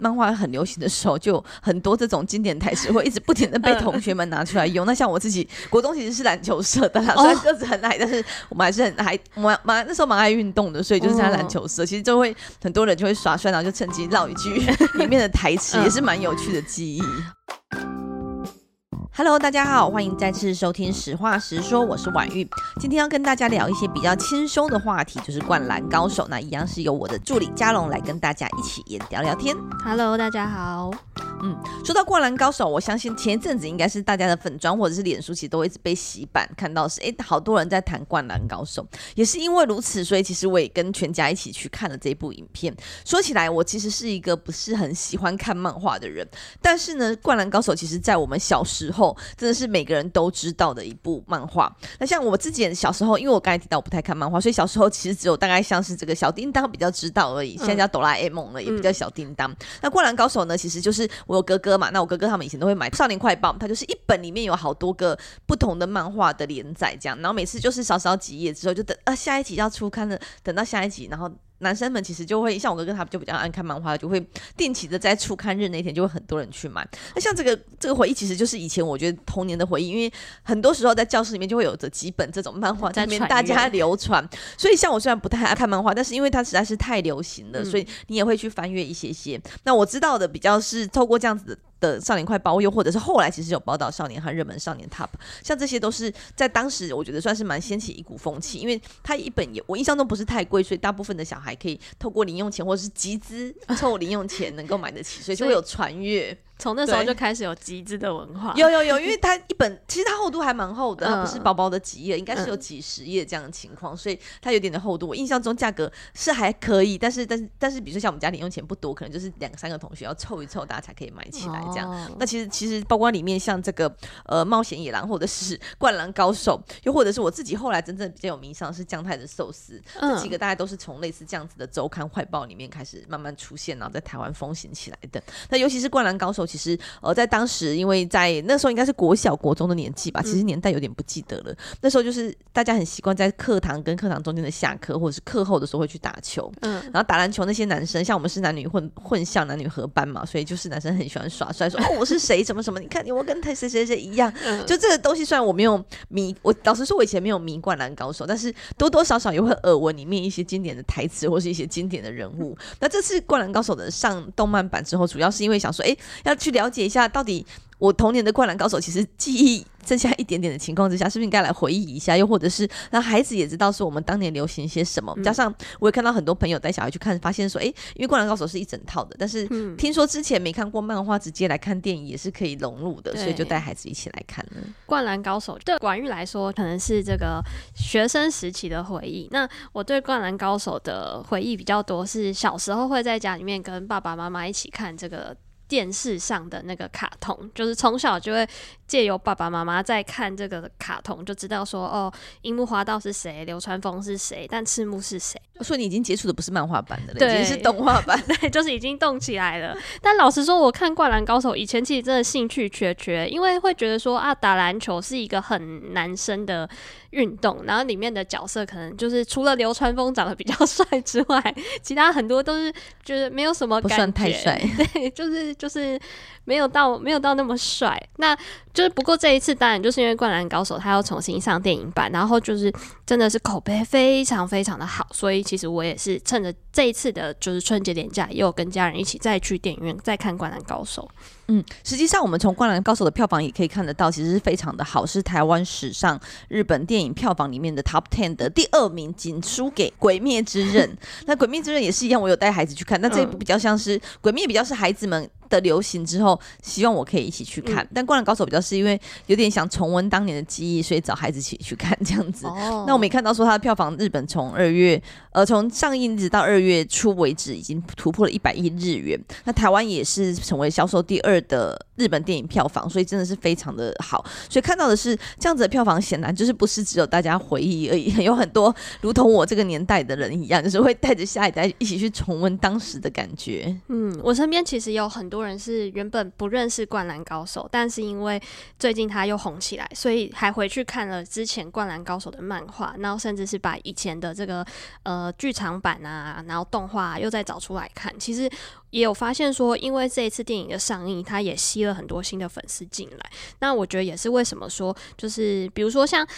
漫画很流行的时候，就很多这种经典台词会一直不停的被 同学们拿出来用。那像我自己，国中其实是篮球社的啦，虽然个子很矮，但是我们还是很还蛮蛮那时候蛮爱运动的，所以就是在篮球社，其实就会很多人就会耍帅，然后就趁机唠一句 里面的台词，也是蛮有趣的记忆。Hello，大家好，欢迎再次收听《实话实说》，我是婉玉。今天要跟大家聊一些比较轻松的话题，就是《灌篮高手》。那一样是由我的助理嘉龙来跟大家一起也聊聊天。Hello，大家好。嗯，说到《灌篮高手》，我相信前一阵子应该是大家的粉专或者是脸书，其实都会一直被洗版，看到是哎，好多人在谈《灌篮高手》。也是因为如此，所以其实我也跟全家一起去看了这部影片。说起来，我其实是一个不是很喜欢看漫画的人，但是呢，《灌篮高手》其实在我们小时候真的是每个人都知道的一部漫画。那像我自己小时候，因为我刚才提到我不太看漫画，所以小时候其实只有大概像是这个小叮当比较知道而已。现在叫哆啦 A 梦了，也比较小叮当。嗯、那《灌篮高手》呢，其实就是我。有哥哥嘛，那我哥哥他们以前都会买《少年快报》，他就是一本里面有好多个不同的漫画的连载，这样，然后每次就是少少几页之后，就等啊下一集要出刊了，等到下一集，然后。男生们其实就会像我哥哥，他就比较爱看漫画，就会定期的在出刊日那天就会很多人去买。那像这个这个回忆，其实就是以前我觉得童年的回忆，因为很多时候在教室里面就会有着几本这种漫画在里面大家流传。所以像我虽然不太爱看漫画，但是因为它实在是太流行了，所以你也会去翻阅一些些。那我知道的比较是透过这样子的。的少年快报，又或者是后来其实有宝岛少年和热门少年 Top，像这些都是在当时我觉得算是蛮掀起一股风气，因为它一本也我印象中不是太贵，所以大部分的小孩可以透过零用钱或者是集资凑零用钱能够买得起，所以就会有传阅。从那时候就开始有集资的文化，有有有，因为它一本 其实它厚度还蛮厚的，它不是薄薄的几页，应该是有几十页这样的情况，所以它有点的厚度。我印象中价格是还可以，但是但是但是，比如说像我们家零用钱不多，可能就是两三个同学要凑一凑，大家才可以买起来这样。那其实其实包括里面像这个呃冒险野狼，或者是灌篮高手，又或者是我自己后来真正比较有名上是酱太的寿司，这几个大概都是从类似这样子的周刊快报里面开始慢慢出现，然后在台湾风行起来的。那尤其是灌篮高手，其实呃在当时，因为在那时候应该是国小、国中的年纪吧，其实年代有点不记得了。嗯、那时候就是大家很习惯在课堂跟课堂中间的下课，或者是课后的时候会去打球。嗯，然后打篮球那些男生，像我们是男女混混校、男女合班嘛，所以就是男生很喜欢耍帅，说哦 我是谁，什么什么，你看你我跟他谁谁谁一样。嗯、就这个东西，虽然我没有迷，我老实说，我以前没有迷灌篮高手，但是多多少少也会耳闻里面一些经典的台词，或是一些经典的人物。那这次灌篮高手的上动漫版之后，主要是因为想说，哎，要去了解一下。到底我童年的灌篮高手，其实记忆剩下一点点的情况之下，是不是应该来回忆一下？又或者是让孩子也知道说我们当年流行些什么？加上我也看到很多朋友带小孩去看，发现说，哎，因为灌篮高手是一整套的，但是听说之前没看过漫画，直接来看电影也是可以融入的，所以就带孩子一起来看了。灌篮高手对管玉来说，可能是这个学生时期的回忆。那我对灌篮高手的回忆比较多，是小时候会在家里面跟爸爸妈妈一起看这个。电视上的那个卡通，就是从小就会借由爸爸妈妈在看这个卡通，就知道说哦，樱木花道是谁，流川枫是谁，但赤木是谁。所以你已经接触的不是漫画版的了，对，已经是动画版，对，就是已经动起来了。但老实说，我看《灌篮高手》以前其实真的兴趣缺缺，因为会觉得说啊，打篮球是一个很男生的运动，然后里面的角色可能就是除了流川枫长得比较帅之外，其他很多都是就是没有什么感觉，不算太帅，对，就是。就是没有到没有到那么帅，那就是不过这一次当然就是因为《灌篮高手》他要重新上电影版，然后就是真的是口碑非常非常的好，所以其实我也是趁着这一次的就是春节年假，也有跟家人一起再去电影院再看《灌篮高手》。嗯，实际上我们从《灌篮高手》的票房也可以看得到，其实是非常的好，是台湾史上日本电影票房里面的 Top Ten 的第二名，仅输给《鬼灭之刃》。那《鬼灭之刃》也是一样，我有带孩子去看，那这一部比较像是《鬼灭》，比较是孩子们的流行之后，希望我可以一起去看。嗯、但《灌篮高手》比较是因为有点想重温当年的记忆，所以找孩子一起去看这样子。哦、那我们也看到说，它的票房日本从二月呃从上映一直到二月初为止，已经突破了一百亿日元。那台湾也是成为销售第二的日本电影票房，所以真的是非常的好。所以看到的是这样子的票房，显然就是不是只有大家回忆而已，有很多如同我这个年代的人一样，就是会带着下一代一起去重温当时的感觉。嗯，我身边其实有很多。人是原本不认识《灌篮高手》，但是因为最近他又红起来，所以还回去看了之前《灌篮高手》的漫画，然后甚至是把以前的这个呃剧场版啊，然后动画，又再找出来看。其实也有发现说，因为这一次电影的上映，它也吸了很多新的粉丝进来。那我觉得也是为什么说，就是比如说像。《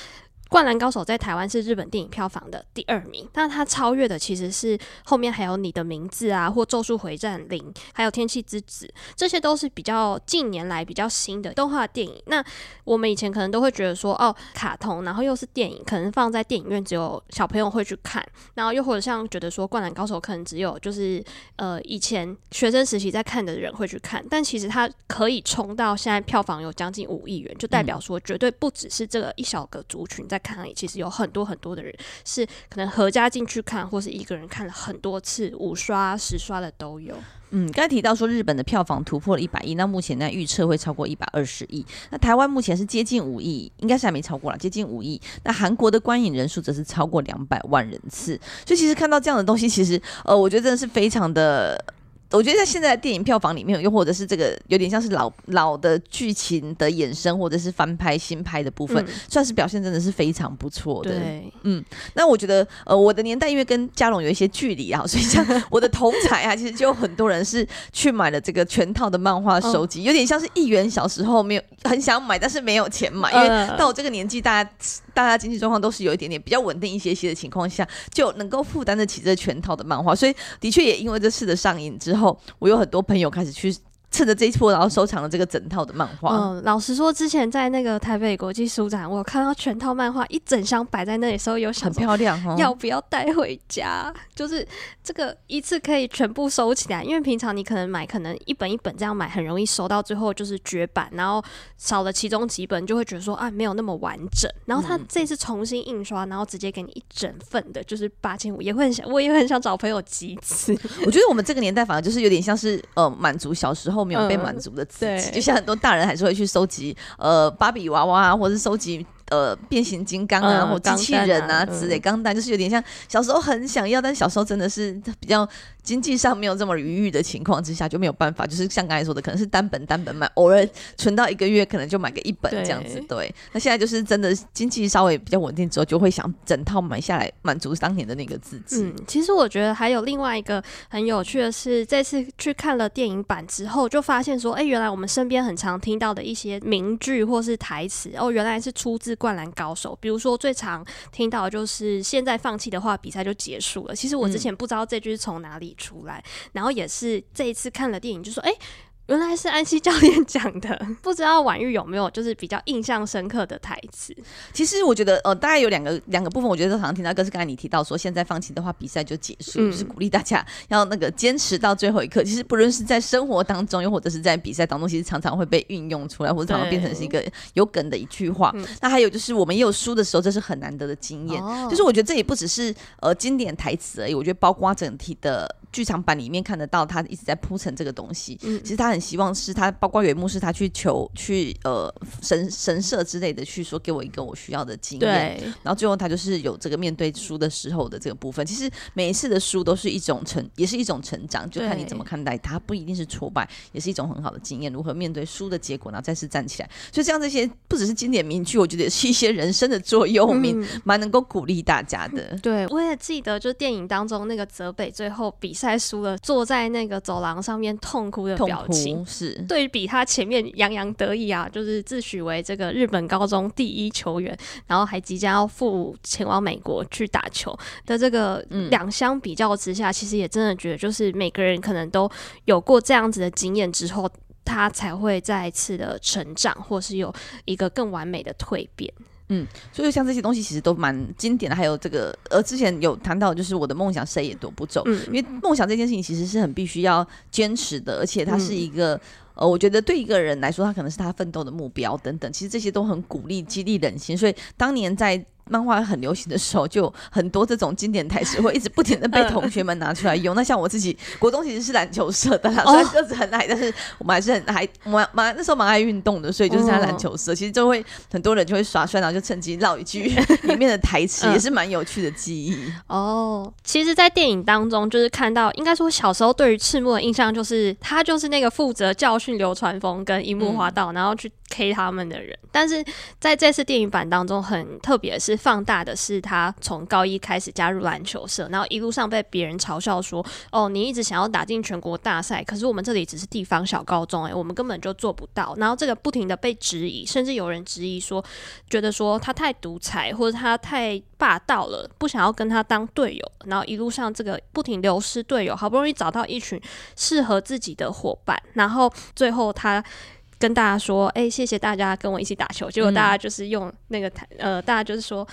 灌篮高手》在台湾是日本电影票房的第二名，那它超越的其实是后面还有《你的名字》啊，或《咒术回战零》，还有《天气之子》，这些都是比较近年来比较新的动画电影。那我们以前可能都会觉得说，哦，卡通，然后又是电影，可能放在电影院只有小朋友会去看，然后又或者像觉得说《灌篮高手》可能只有就是呃以前学生时期在看的人会去看，但其实它可以冲到现在票房有将近五亿元，就代表说绝对不只是这个一小个族群在。看，其实有很多很多的人是可能合家进去看，或是一个人看了很多次，五刷、十刷的都有。嗯，刚才提到说日本的票房突破了一百亿，那目前呢预测会超过一百二十亿。那台湾目前是接近五亿，应该是还没超过了，接近五亿。那韩国的观影人数则是超过两百万人次。所以其实看到这样的东西，其实呃，我觉得真的是非常的。我觉得在现在的电影票房里面，又或者是这个有点像是老老的剧情的衍生，或者是翻拍新拍的部分，嗯、算是表现真的是非常不错的。对，嗯，那我觉得呃，我的年代因为跟嘉龙有一些距离啊，所以像我的同才啊，其实就有很多人是去买了这个全套的漫画收集，哦、有点像是议员小时候没有很想买，但是没有钱买，因为到我这个年纪，大家大家经济状况都是有一点点比较稳定一些些的情况下，就能够负担得起这全套的漫画，所以的确也因为这次的上映之后。后，我有很多朋友开始去。趁着这一波，然后收藏了这个整套的漫画。嗯，老实说，之前在那个台北国际书展，我看到全套漫画一整箱摆在那里的时候，有想很漂亮，哦要不要带回家？就是这个一次可以全部收起来，因为平常你可能买，可能一本一本这样买，很容易收到最后就是绝版，然后少了其中几本，就会觉得说啊，没有那么完整。然后他这次重新印刷，然后直接给你一整份的，就是八千五，也会很想，我也很想找朋友集资。我觉得我们这个年代反而就是有点像是呃，满足小时候。没有被满足的自己，嗯、就像很多大人还是会去收集呃芭比娃娃，或者是收集。呃，变形金刚啊，或机器人啊之类，钢弹就是有点像小时候很想要，但小时候真的是比较经济上没有这么余裕的情况之下，就没有办法。就是像刚才说的，可能是单本单本买，偶尔存到一个月，可能就买个一本这样子。对，对，那现在就是真的经济稍微比较稳定之后，就会想整套买下来，满足当年的那个自己。嗯，其实我觉得还有另外一个很有趣的是，这次去看了电影版之后，就发现说，哎、欸，原来我们身边很常听到的一些名句或是台词，哦，原来是出自。灌篮高手，比如说最常听到的就是现在放弃的话，比赛就结束了。其实我之前不知道这句是从哪里出来，嗯、然后也是这一次看了电影，就说哎。欸原来是安西教练讲的，不知道婉玉有没有就是比较印象深刻的台词？其实我觉得呃，大概有两个两个部分，我觉得都常常听到。一个是刚才你提到说，现在放弃的话，比赛就结束，嗯、就是鼓励大家要那个坚持到最后一刻。其实不论是在生活当中，又或者是在比赛当中，其实常常会被运用出来，或者常常变成是一个有梗的一句话。对那还有就是，我们也有输的时候，这是很难得的经验。哦、就是我觉得这也不只是呃经典台词而已，我觉得包括整体的。剧场版里面看得到他一直在铺陈这个东西，嗯、其实他很希望是他，包括有一幕是他去求去呃神神社之类的去说，给我一个我需要的经验，对然后最后他就是有这个面对书的时候的这个部分。其实每一次的书都是一种成，也是一种成长，就看你怎么看待它，不一定是挫败，也是一种很好的经验。如何面对输的结果，然后再次站起来。所以像这些不只是经典名句，我觉得也是一些人生的座右铭，蛮、嗯、能够鼓励大家的。对，我也记得，就电影当中那个泽北最后比赛。赛输了，坐在那个走廊上面痛哭的表情，是对比他前面洋洋得意啊，就是自诩为这个日本高中第一球员，然后还即将要赴前往美国去打球的这个两相比较之下，嗯、其实也真的觉得，就是每个人可能都有过这样子的经验之后，他才会再次的成长，或是有一个更完美的蜕变。嗯，所以像这些东西其实都蛮经典的。还有这个，呃，之前有谈到，就是我的梦想谁也夺不走。嗯，因为梦想这件事情其实是很必须要坚持的，而且它是一个。嗯呃，我觉得对一个人来说，他可能是他奋斗的目标等等，其实这些都很鼓励、激励人心。所以当年在漫画很流行的时候，就很多这种经典台词会一直不停的被同学们拿出来用。那像我自己，国中其实是篮球社的啦，虽然个子很矮，但是我们还是很还蛮蛮那时候蛮爱运动的，所以就是在篮球社，其实就会很多人就会耍帅，然后就趁机唠一句 里面的台词，也是蛮有趣的记忆。哦，其实，在电影当中，就是看到，应该说小时候对于赤木的印象就是他就是那个负责教训流川枫跟樱木花道，然后去 K 他们的人。但是在这次电影版当中，很特别是。放大的是他从高一开始加入篮球社，然后一路上被别人嘲笑说：“哦，你一直想要打进全国大赛，可是我们这里只是地方小高中，欸，诶，我们根本就做不到。”然后这个不停的被质疑，甚至有人质疑说，觉得说他太独裁或者他太霸道了，不想要跟他当队友。然后一路上这个不停流失队友，好不容易找到一群适合自己的伙伴，然后最后他。跟大家说，哎、欸，谢谢大家跟我一起打球。结果大家就是用那个台，呃，大家就是说，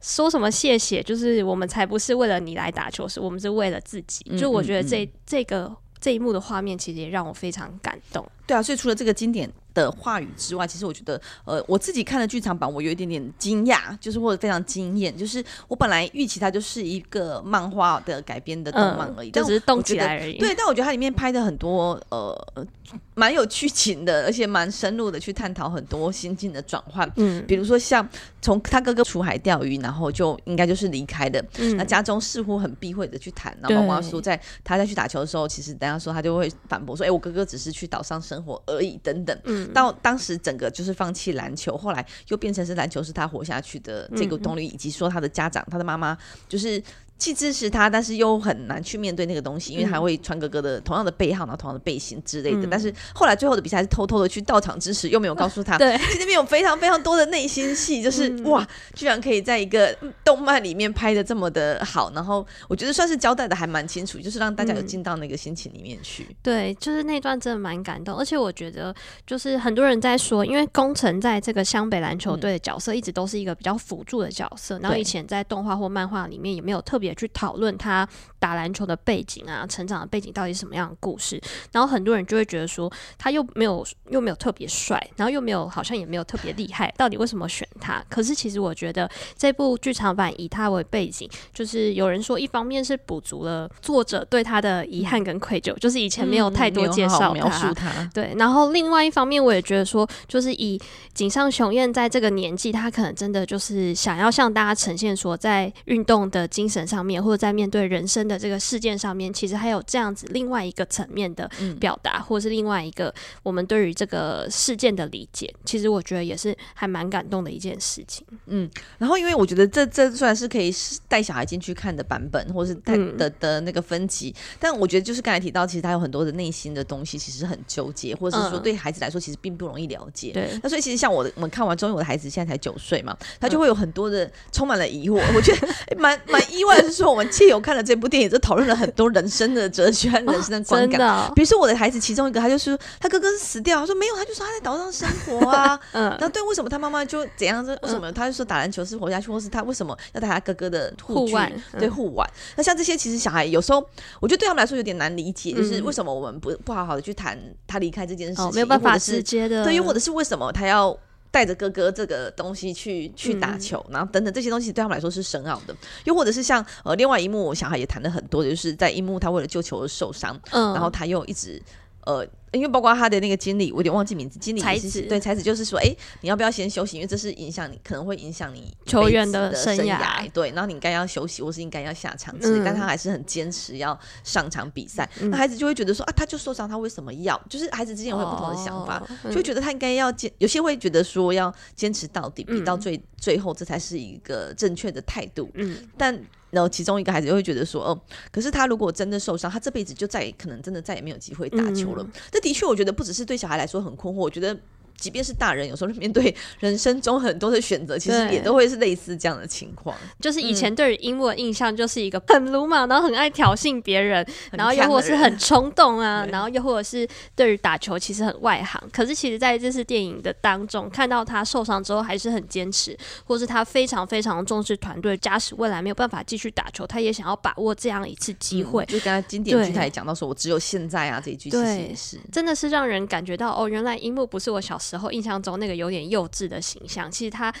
说什么谢谢，就是我们才不是为了你来打球，是我们是为了自己。就我觉得这这个这一幕的画面，其实也让我非常感动。对啊，所以除了这个经典的话语之外，其实我觉得，呃，我自己看了剧场版，我有一点点惊讶，就是或者非常惊艳，就是我本来预期它就是一个漫画的改编的动漫而已，嗯、就只是动起来而已。对，但我觉得它里面拍的很多，呃。蛮有剧情的，而且蛮深入的去探讨很多心境的转换。嗯，比如说像从他哥哥出海钓鱼，然后就应该就是离开的。嗯，那家中似乎很避讳的去谈，然后妈妈说在他在去打球的时候，其实等下说他就会反驳说：“哎、欸，我哥哥只是去岛上生活而已。”等等。嗯，到当时整个就是放弃篮球，后来又变成是篮球是他活下去的这个动力，以及说他的家长，他的妈妈就是。既支持他，但是又很难去面对那个东西，因为他会穿哥哥的同样的背号，然后同样的背心之类的。嗯、但是后来最后的比赛是偷偷的去到场支持，又没有告诉他。对，其实里面有非常非常多的内心戏，就是、嗯、哇，居然可以在一个动漫里面拍的这么的好，然后我觉得算是交代的还蛮清楚，就是让大家有进到那个心情里面去。嗯、对，就是那段真的蛮感动，而且我觉得就是很多人在说，因为工程在这个湘北篮球队的角色一直都是一个比较辅助的角色，嗯、然后以前在动画或漫画里面也没有特别去讨论他。打篮球的背景啊，成长的背景到底是什么样的故事？然后很多人就会觉得说，他又没有又没有特别帅，然后又没有好像也没有特别厉害，到底为什么选他？可是其实我觉得这部剧场版以他为背景，就是有人说，一方面是补足了作者对他的遗憾跟愧疚，就是以前没有太多介绍他，描述他。对，然后另外一方面，我也觉得说，就是以井上雄彦在这个年纪，他可能真的就是想要向大家呈现说，在运动的精神上面，或者在面对。人生的这个事件上面，其实还有这样子另外一个层面的表达，嗯、或是另外一个我们对于这个事件的理解，其实我觉得也是还蛮感动的一件事情。嗯，然后因为我觉得这这虽然是可以带小孩进去看的版本，或是带的的，的那个分级，嗯、但我觉得就是刚才提到，其实他有很多的内心的东西，其实很纠结，或者是说对孩子来说，其实并不容易了解。对、嗯，那所以其实像我的，我们看完之后，我的孩子现在才九岁嘛，他就会有很多的充满了疑惑。我觉得 蛮蛮意外的是说，我们借由看了这部电影，就讨论了很多人生的哲学和人生的观感。哦哦、比如说我的孩子其中一个，他就是他哥哥是死掉，他说没有，他就说他在岛上生活啊。嗯，那对，为什么他妈妈就怎样？为什么他就说打篮球是活下去，或是他为什么要带他哥哥的护腕？对，护腕。那像这些，其实小孩有时候我觉得对他们来说有点难理解，就是为什么我们不不好好的去谈他离开这件事情，哦、没有办法直接的。对，又或者是为什么他要。带着哥哥这个东西去去打球，嗯、然后等等这些东西对他们来说是深奥的，又或者是像呃另外一幕，我小孩也谈了很多，就是在一幕他为了救球而受伤，嗯、然后他又一直呃。因为包括他的那个经理，我有点忘记名字。经理才子对才子就是说，哎、欸，你要不要先休息？因为这是影响你，可能会影响你球员的生涯。对，然后你应该要休息，或是应该要下场之类。嗯、但他还是很坚持要上场比赛。那、嗯、孩子就会觉得说，啊，他就受伤，他为什么要？就是孩子之间会有不同的想法，哦、就觉得他应该要坚。有些会觉得说要坚持到底，比到最、嗯、最后，这才是一个正确的态度。嗯，但然后其中一个孩子就会觉得说，哦，可是他如果真的受伤，他这辈子就再也可能真的再也没有机会打球了。嗯、的确，我觉得不只是对小孩来说很困惑，我觉得即便是大人，有时候面对人生中很多的选择，其实也都会是类似这样的情况。就是以前对于樱木的印象，就是一个很鲁莽，然后很爱挑衅别人，然后又或者是很冲动啊，然后又或者是对于打球其实很外行。可是其实在这次电影的当中，看到他受伤之后还是很坚持，或是他非常非常重视团队，假使未来没有办法继续打球，他也想要把握这样一次机会。嗯、就刚才经典剧他也讲到说：“我只有现在啊。”这一句其实也是真的是让人感觉到哦，原来樱木不是我小时候印象中那个有点幼稚的形象，其实他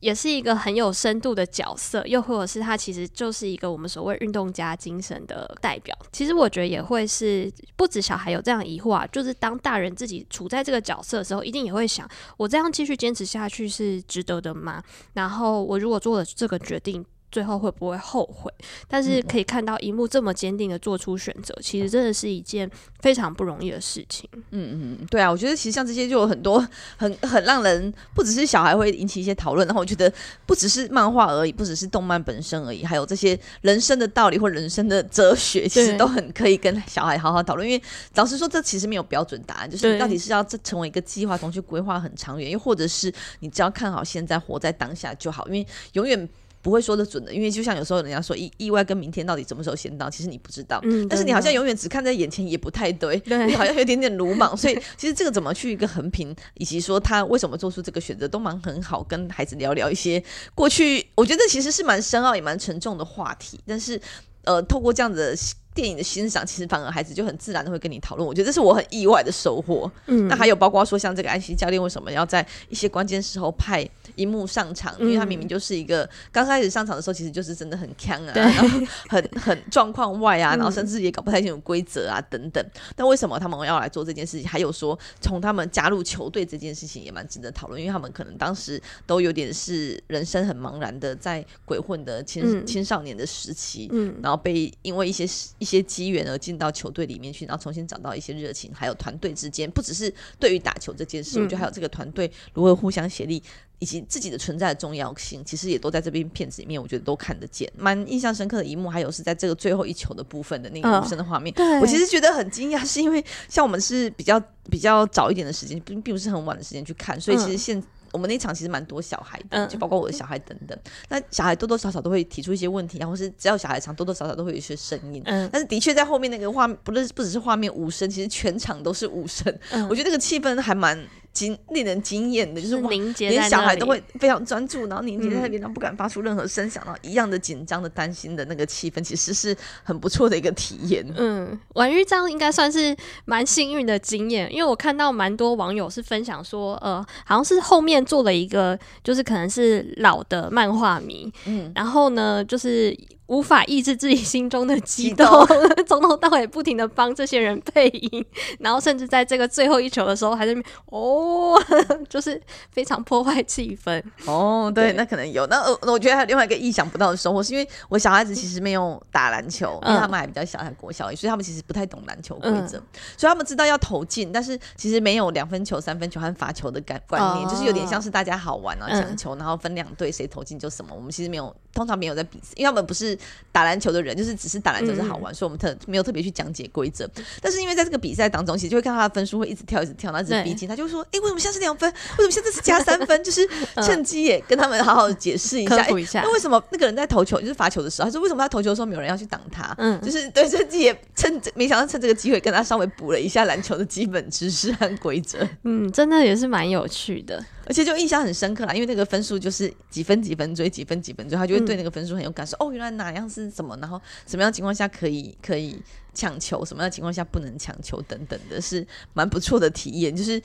也是一个很有深度的角色，又或者是他其实就是一个我们所谓运动家精神的代表。其实我觉得也会是不止小孩有这样疑惑啊，就是当大人自己处在这个角色的时候，一定也会想：我这样继续坚持下去是值得的吗？然后我如果做了这个决定。最后会不会后悔？但是可以看到一幕这么坚定的做出选择，其实真的是一件非常不容易的事情。嗯嗯，对啊，我觉得其实像这些就有很多很很让人不只是小孩会引起一些讨论，然后我觉得不只是漫画而已，不只是动漫本身而已，还有这些人生的道理或人生的哲学，其实都很可以跟小孩好好讨论。因为老实说，这其实没有标准答案，就是你到底是要这成为一个计划，同去规划很长远，又或者是你只要看好现在，活在当下就好，因为永远。不会说的准的，因为就像有时候人家说意意外跟明天到底什么时候先到，其实你不知道。嗯，但是你好像永远只看在眼前，也不太对。对，你好像有点点鲁莽。所以 其实这个怎么去一个横评，以及说他为什么做出这个选择，都蛮很好，跟孩子聊聊一些过去，我觉得其实是蛮深奥也蛮沉重的话题。但是呃，透过这样子的电影的欣赏，其实反而孩子就很自然的会跟你讨论。我觉得这是我很意外的收获。嗯，那还有包括说像这个安心教练为什么要在一些关键时候派。樱木上场，因为他明明就是一个刚开始上场的时候，其实就是真的很锵啊，然后很很状况外啊，然后甚至也搞不太清楚规则啊等等。但为什么他们要来做这件事情？还有说从他们加入球队这件事情也蛮值得讨论，因为他们可能当时都有点是人生很茫然的，在鬼混的青青少年的时期，嗯，然后被因为一些一些机缘而进到球队里面去，然后重新找到一些热情，还有团队之间不只是对于打球这件事，我觉得还有这个团队如何互相协力。以及自己的存在的重要性，其实也都在这边片子里面，我觉得都看得见。蛮印象深刻的一幕，还有是在这个最后一球的部分的那个无声的画面，哦，我其实觉得很惊讶，是因为像我们是比较比较早一点的时间，并并不是很晚的时间去看，所以其实现。嗯我们那场其实蛮多小孩的，就包括我的小孩等等。嗯、那小孩多多少少都会提出一些问题，然后是只要小孩场多多少少都会有一些声音。嗯，但是的确在后面那个画面，不是不只是画面无声，其实全场都是无声。嗯，我觉得那个气氛还蛮惊，令人惊艳的，就是凝结，连小孩都会非常专注，然后凝结在那边，然后不敢发出任何声响，然后一样的紧张的担心的那个气氛，其实是很不错的一个体验。嗯，婉諭这样应该算是蛮幸运的经验，因为我看到蛮多网友是分享说，呃，好像是后面做了一个。就是可能是老的漫画迷，嗯，然后呢，就是。无法抑制自己心中的激动，从头到尾不停的帮这些人配音，然后甚至在这个最后一球的时候，还是哦，就是非常破坏气氛。哦，对，对那可能有。那我觉得还有另外一个意想不到的收获，是因为我小孩子其实没有打篮球，嗯、因为他们还比较小，还国小，所以他们其实不太懂篮球规则，嗯、所以他们知道要投进，但是其实没有两分球、三分球和罚球的概观念，哦、就是有点像是大家好玩啊，抢球，然后分两队，谁投进就什么。我们其实没有，通常没有在比赛，因为他们不是。打篮球的人就是只是打篮球是好玩，嗯、所以我们特没有特别去讲解规则。但是因为在这个比赛当中，其实就会看他的分数会一直跳，一直跳，然后一直逼近，他就说：“哎、欸，为什么现在是两分？为什么现在是加三分？”就是趁机也跟他们好好解释一下。那为什么那个人在投球就是罚球的时候，他说为什么他投球的时候没有人要去挡他？嗯，就是对趁机也趁没想到趁这个机会跟他稍微补了一下篮球的基本知识和规则。嗯，真的也是蛮有趣的。而且就印象很深刻啦，因为那个分数就是几分几分追，几分几分追，他就会对那个分数很有感受。嗯、哦，原来哪样是什么，然后什么样情况下可以可以抢球，什么样情况下不能抢球等等的，是蛮不错的体验。就是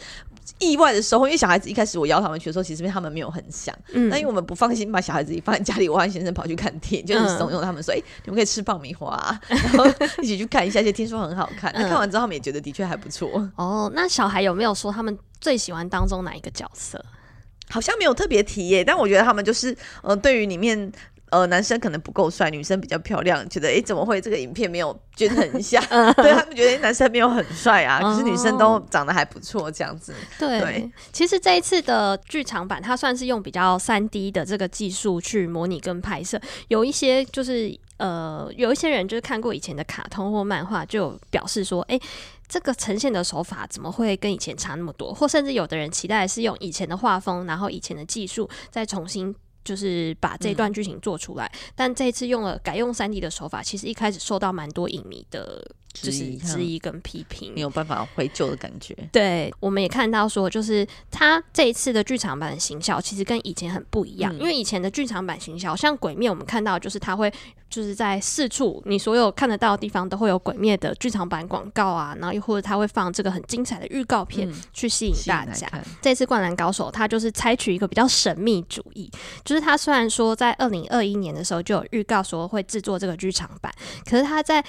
意外的时候，因为小孩子一开始我邀他们去的时候，其实他们没有很想。嗯。那因为我们不放心把小孩子一放在家里，我和先生跑去看电影，就是怂恿他们说：“哎、嗯欸，你们可以吃爆米花、啊，然后一起去看一下，而且听说很好看。嗯”那看完之后，他们也觉得的确还不错。哦，那小孩有没有说他们最喜欢当中哪一个角色？好像没有特别提耶，但我觉得他们就是，呃，对于里面，呃，男生可能不够帅，女生比较漂亮，觉得，哎，怎么会这个影片没有均衡一下？对他们觉得男生没有很帅啊，可是女生都长得还不错，这样子。对，对其实这一次的剧场版，它算是用比较三 D 的这个技术去模拟跟拍摄，有一些就是。呃，有一些人就是看过以前的卡通或漫画，就表示说，哎、欸，这个呈现的手法怎么会跟以前差那么多？或甚至有的人期待是用以前的画风，然后以前的技术再重新。就是把这段剧情做出来，嗯、但这一次用了改用三 D 的手法，其实一开始受到蛮多影迷的，就是质疑跟批评，没有办法回救的感觉。对，我们也看到说，就是他这一次的剧场版的行销，其实跟以前很不一样，嗯、因为以前的剧场版行销，像《鬼灭》，我们看到就是他会。就是在四处你所有看得到的地方都会有鬼灭的剧场版广告啊，然后又或者他会放这个很精彩的预告片去吸引大家。嗯、这次灌篮高手他就是采取一个比较神秘主义，就是他虽然说在二零二一年的时候就有预告说会制作这个剧场版，可是他在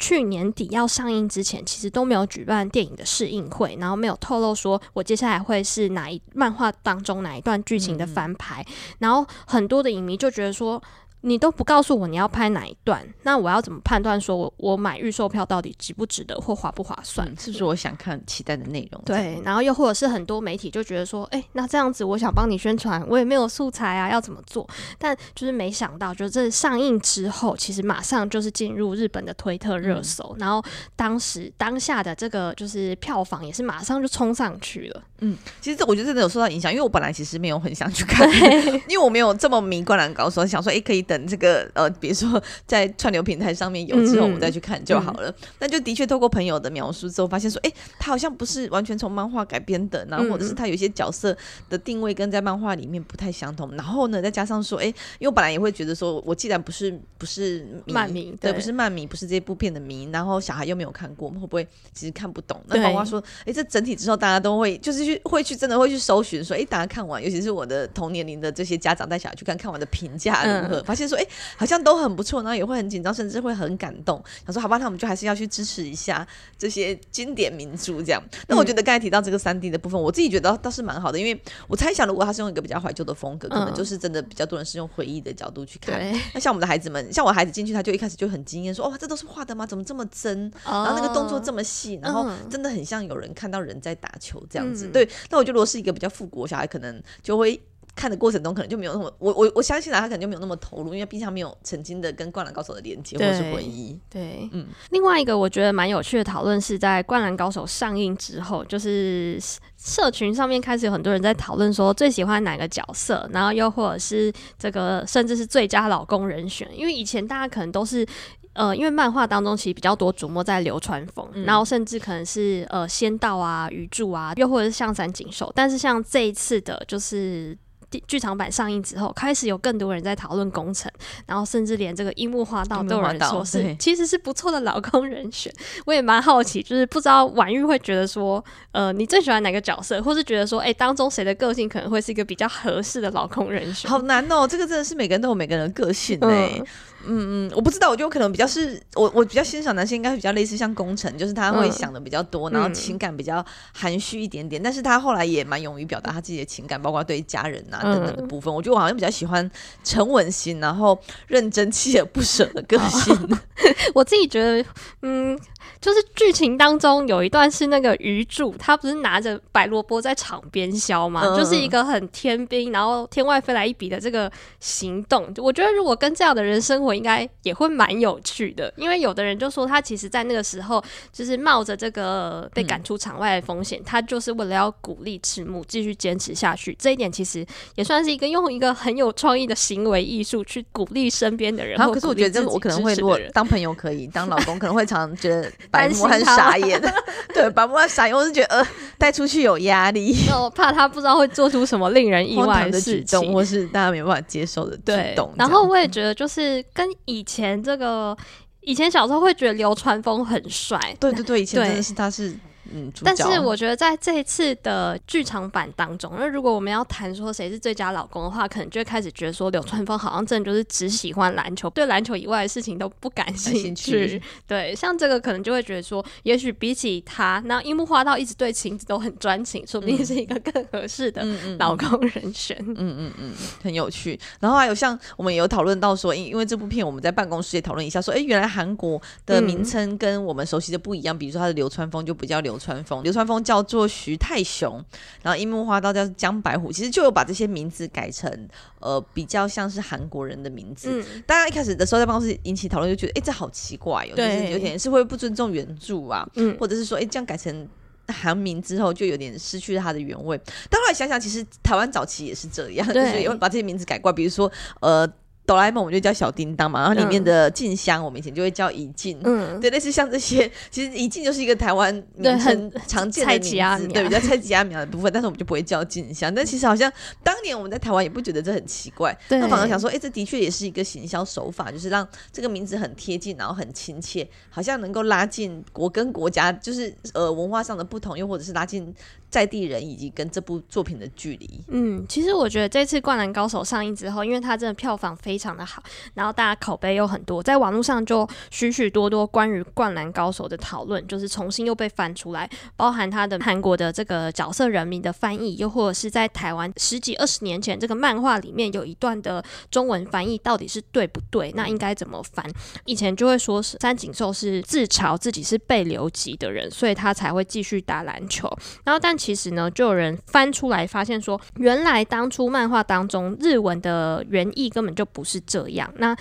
去年底要上映之前，其实都没有举办电影的试映会，然后没有透露说我接下来会是哪一漫画当中哪一段剧情的翻拍，嗯、然后很多的影迷就觉得说。你都不告诉我你要拍哪一段，那我要怎么判断说我我买预售票到底值不值得或划不划算？嗯，是不是我想看期待的内容？对，然后又或者是很多媒体就觉得说，哎、欸，那这样子我想帮你宣传，我也没有素材啊，要怎么做？但就是没想到，就是这上映之后，其实马上就是进入日本的推特热搜，嗯、然后当时当下的这个就是票房也是马上就冲上去了。嗯，其实这我觉得真的有受到影响，因为我本来其实没有很想去看，因为我没有这么迷灌篮高手，想说，哎、欸，可以。等这个呃，比如说在串流平台上面有之后，我们再去看就好了。嗯、那就的确透过朋友的描述之后，发现说，哎，他好像不是完全从漫画改编的，然后或者是他有些角色的定位跟在漫画里面不太相同。然后呢，再加上说，哎，因为我本来也会觉得说，我既然不是不是漫迷，对，不是漫迷，不是这部片的迷，然后小孩又没有看过，我们会不会其实看不懂？那包括说，哎，这整体之后大家都会就是去会去真的会去搜寻说，哎，大家看完，尤其是我的同年龄的这些家长带小孩去看看完的评价如何？嗯、发现说，哎，好像。都很不错，然后也会很紧张，甚至会很感动。想说好吧，那我们就还是要去支持一下这些经典名著，这样。那我觉得刚才提到这个三 D 的部分，我自己觉得倒是蛮好的，因为我猜想，如果他是用一个比较怀旧的风格，可能就是真的比较多人是用回忆的角度去看。嗯、那像我们的孩子们，像我孩子进去，他就一开始就很惊艳，说：“哇，这都是画的吗？怎么这么真？然后那个动作这么细，然后真的很像有人看到人在打球这样子。嗯”对。那我觉得，如果是一个比较复古小孩，可能就会。看的过程中可能就没有那么，我我我相信啊，他可能就没有那么投入，因为毕竟他没有曾经的跟《灌篮高手》的连接或者是回忆。对，嗯。另外一个我觉得蛮有趣的讨论是在《灌篮高手》上映之后，就是社群上面开始有很多人在讨论说最喜欢哪个角色，然后又或者是这个甚至是最佳老公人选，因为以前大家可能都是呃，因为漫画当中其实比较多琢磨在流川枫，嗯、然后甚至可能是呃仙道啊、鱼柱啊，又或者是像三井寿，但是像这一次的就是。剧场版上映之后，开始有更多人在讨论工程，然后甚至连这个樱木花道都有人说是其实是不错的老公人选。我也蛮好奇，就是不知道婉玉会觉得说，呃，你最喜欢哪个角色，或是觉得说，哎、欸，当中谁的个性可能会是一个比较合适的老公人选？好难哦，这个真的是每个人都有每个人的个性哎、欸。嗯嗯嗯，我不知道，我觉得可能比较是我我比较欣赏男性，应该比较类似像工程，就是他会想的比较多，嗯、然后情感比较含蓄一点点，但是他后来也蛮勇于表达他自己的情感，包括对家人啊等等的部分。嗯、我觉得我好像比较喜欢沉稳型，然后认真锲而不舍的个性。哦、我自己觉得，嗯。就是剧情当中有一段是那个鱼柱，他不是拿着白萝卜在场边削吗？嗯、就是一个很天兵，然后天外飞来一笔的这个行动。我觉得如果跟这样的人生活，应该也会蛮有趣的。因为有的人就说他其实在那个时候就是冒着这个被赶出场外的风险，嗯、他就是为了要鼓励赤木继续坚持下去。这一点其实也算是一个用一个很有创意的行为艺术去鼓励身边的人。然后可是我觉得这个我可能会如果当朋友可以，当老公可能会常常觉得。白木很傻眼，对，白木很傻眼，我是觉得呃，带出去有压力，我怕他不知道会做出什么令人意外的举动，或是大家没有办法接受的举动。然后我也觉得，就是跟以前这个，以前小时候会觉得流川枫很帅，对对对，以前真的是他是。嗯，但是我觉得在这一次的剧场版当中，那如果我们要谈说谁是最佳老公的话，可能就会开始觉得说柳川枫好像真的就是只喜欢篮球，对篮球以外的事情都不感兴趣。对，像这个可能就会觉得说，也许比起他，那樱木花道一直对晴子都很专情，说不定是一个更合适的老公人选。嗯嗯嗯，嗯，很有趣。然后还有像我们也有讨论到说，因因为这部片我们在办公室也讨论一下说，哎，原来韩国的名称跟我们熟悉的不一样，比如说他的流川枫就不叫流。川枫，流川枫叫做徐太雄，然后樱木花道叫江白虎，其实就有把这些名字改成呃比较像是韩国人的名字。嗯，大家一开始的时候在办公室引起讨论，就觉得哎、欸、这好奇怪哦，对就是有点是会不尊重原著啊，嗯，或者是说哎、欸、这样改成韩名之后就有点失去了它的原味。但后来想想，其实台湾早期也是这样，就是也会把这些名字改过来，比如说呃。哆啦 A 梦我们就叫小叮当嘛，然后里面的静香我们以前就会叫怡静，嗯，对，类似像这些，其实怡静就是一个台湾名很常见的名字，对，比较菜鸡阿苗的部分，但是我们就不会叫静香。但其实好像当年我们在台湾也不觉得这很奇怪，那反而想说，哎，这的确也是一个行销手法，就是让这个名字很贴近，然后很亲切，好像能够拉近国跟国家，就是呃文化上的不同，又或者是拉近。在地人以及跟这部作品的距离，嗯，其实我觉得这次《灌篮高手》上映之后，因为它真的票房非非常的好，然后大家口碑又很多，在网络上就许许多多关于《灌篮高手》的讨论，就是重新又被翻出来，包含他的韩国的这个角色人名的翻译，又或者是在台湾十几二十年前这个漫画里面有一段的中文翻译到底是对不对？那应该怎么翻？以前就会说是三井寿是自嘲自己是被留级的人，所以他才会继续打篮球，然后但。其实呢，就有人翻出来发现说，原来当初漫画当中日文的原意根本就不是这样。那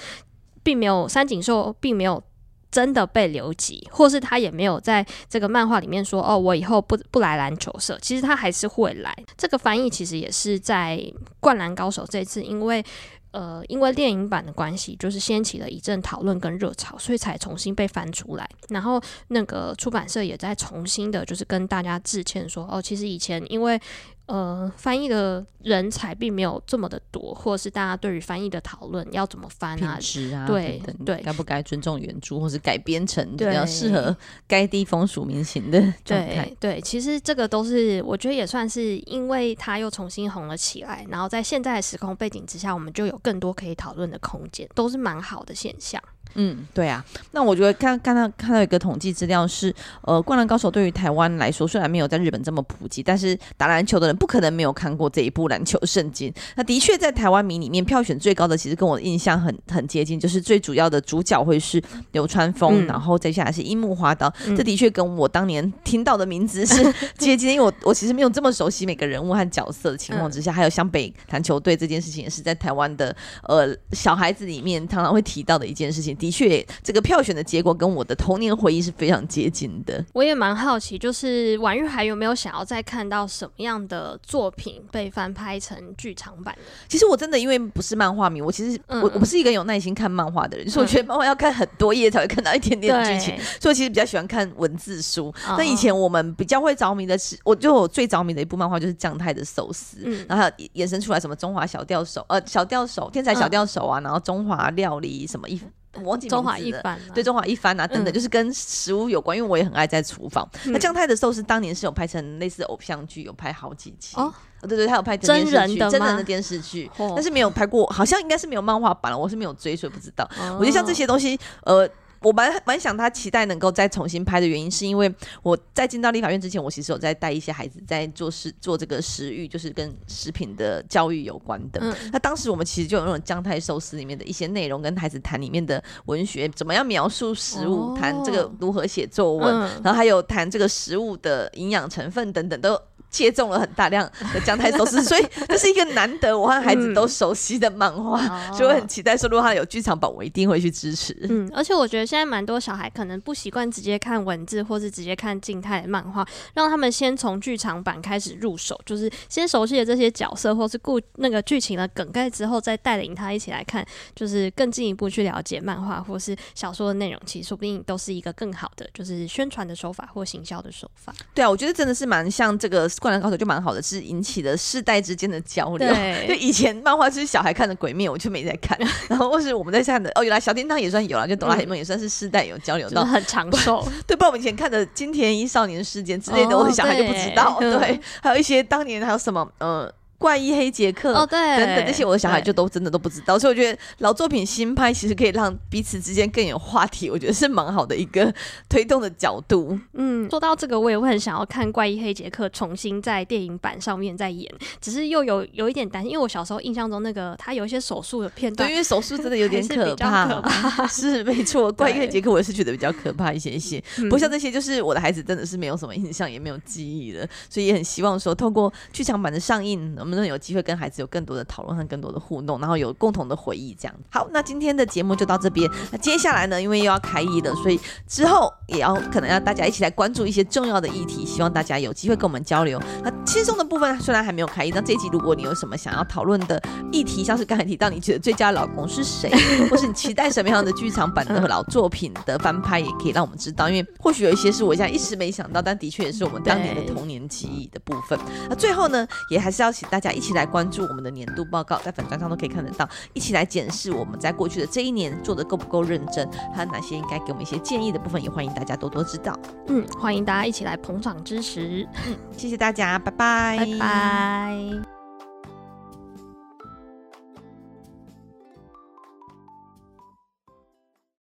并没有三井寿并没有真的被留级，或是他也没有在这个漫画里面说哦，我以后不不来篮球社。其实他还是会来。这个翻译其实也是在《灌篮高手》这次，因为。呃，因为电影版的关系，就是掀起了一阵讨论跟热潮，所以才重新被翻出来。然后那个出版社也在重新的，就是跟大家致歉说，哦，其实以前因为。呃，翻译的人才并没有这么的多，或者是大家对于翻译的讨论要怎么翻啊？啊对对，该不该尊重原著，或是改编成比较适合该地风俗民情的状态？对对，其实这个都是我觉得也算是，因为它又重新红了起来，然后在现在的时空背景之下，我们就有更多可以讨论的空间，都是蛮好的现象。嗯，对啊，那我觉得看看到看到一个统计资料是，呃，《灌篮高手》对于台湾来说，虽然没有在日本这么普及，但是打篮球的人不可能没有看过这一部篮球圣经。那的确在台湾迷里面票选最高的，其实跟我的印象很 很接近，就是最主要的主角会是流川枫，嗯、然后再下来是樱木花道。嗯、这的确跟我当年听到的名字是接近，因为我我其实没有这么熟悉每个人物和角色的情况之下，嗯、还有湘北篮球队这件事情，也是在台湾的呃小孩子里面常常会提到的一件事情。的确，这个票选的结果跟我的童年回忆是非常接近的。我也蛮好奇，就是婉玉还有没有想要再看到什么样的作品被翻拍成剧场版？其实我真的因为不是漫画迷，我其实、嗯、我我不是一个有耐心看漫画的人，所以我觉得漫画要看很多页才会看到一点点的剧情，所以我其实比较喜欢看文字书。那、哦、以前我们比较会着迷的是，我就我最着迷的一部漫画就是将太的寿司，嗯、然后还有衍生出来什么中华小钓手，呃，小钓手，天才小钓手啊，嗯、然后中华料理什么一。我忘记中华一番，对中华一番啊等等，嗯、就是跟食物有关，因为我也很爱在厨房。嗯、那酱太的寿司当年是有拍成类似偶像剧，有拍好几集哦。对对，他有拍真人的真人的电视剧，哦、但是没有拍过，好像应该是没有漫画版了，我是没有追，所以不知道。哦、我觉得像这些东西，呃。我蛮蛮想他期待能够再重新拍的原因，是因为我在进到立法院之前，我其实有在带一些孩子在做食做这个食育，就是跟食品的教育有关的。嗯、那当时我们其实就有那种将太寿司里面的一些内容，跟孩子谈里面的文学怎么样描述食物，谈、哦、这个如何写作文，嗯、然后还有谈这个食物的营养成分等等都。切中了很大量的将太寿司，所以这是一个难得我和孩子都熟悉的漫画，嗯、所以我很期待说，如果他有剧场版，我一定会去支持。嗯，而且我觉得现在蛮多小孩可能不习惯直接看文字，或是直接看静态的漫画，让他们先从剧场版开始入手，就是先熟悉了这些角色，或是故那个剧情的梗概之后，再带领他一起来看，就是更进一步去了解漫画或是小说的内容，其实说不定都是一个更好的，就是宣传的手法或行销的手法。对啊，我觉得真的是蛮像这个。灌篮高手就蛮好的，是引起了世代之间的交流。就以前漫画就是小孩看的《鬼灭》，我就没在看。然后或是我们在看的哦，原来小叮当也算有了，就哆啦 A 梦也算是世代有交流到，很长寿。对，不然我们以前看的《金田一少年事件》之类的，我的小孩就不知道。对，还有一些当年还有什么呃。怪医黑杰克哦，对，等等这些，我的小孩就都真的都不知道，所以我觉得老作品新拍其实可以让彼此之间更有话题，我觉得是蛮好的一个推动的角度。嗯，说到这个，我也会很想要看怪医黑杰克重新在电影版上面再演，只是又有有一点担心，因为我小时候印象中那个他有一些手术的片段，对，因为手术真的有点 可怕，可怕。是没错。怪医黑杰克我也是觉得比较可怕一些些，不像这些，就是我的孩子真的是没有什么印象，也没有记忆了，所以也很希望说，透过剧场版的上映，能不能有机会跟孩子有更多的讨论和更多的互动，然后有共同的回忆，这样。好，那今天的节目就到这边。那接下来呢，因为又要开议了，所以之后也要可能要大家一起来关注一些重要的议题，希望大家有机会跟我们交流。那轻松的部分虽然还没有开议，那这一集如果你有什么想要讨论的议题，像是刚才提到你觉得最佳老公是谁，或是你期待什么样的剧场版的老作品的翻拍，也可以让我们知道，因为或许有一些是我现在一时没想到，但的确也是我们当年的童年记忆的部分。那最后呢，也还是要请大家一起来关注我们的年度报告，在粉砖上都可以看得到，一起来检视我们在过去的这一年做的够不够认真，还有哪些应该给我们一些建议的部分，也欢迎大家多多指导。嗯，欢迎大家一起来捧场支持。嗯，谢谢大家，拜拜，拜拜。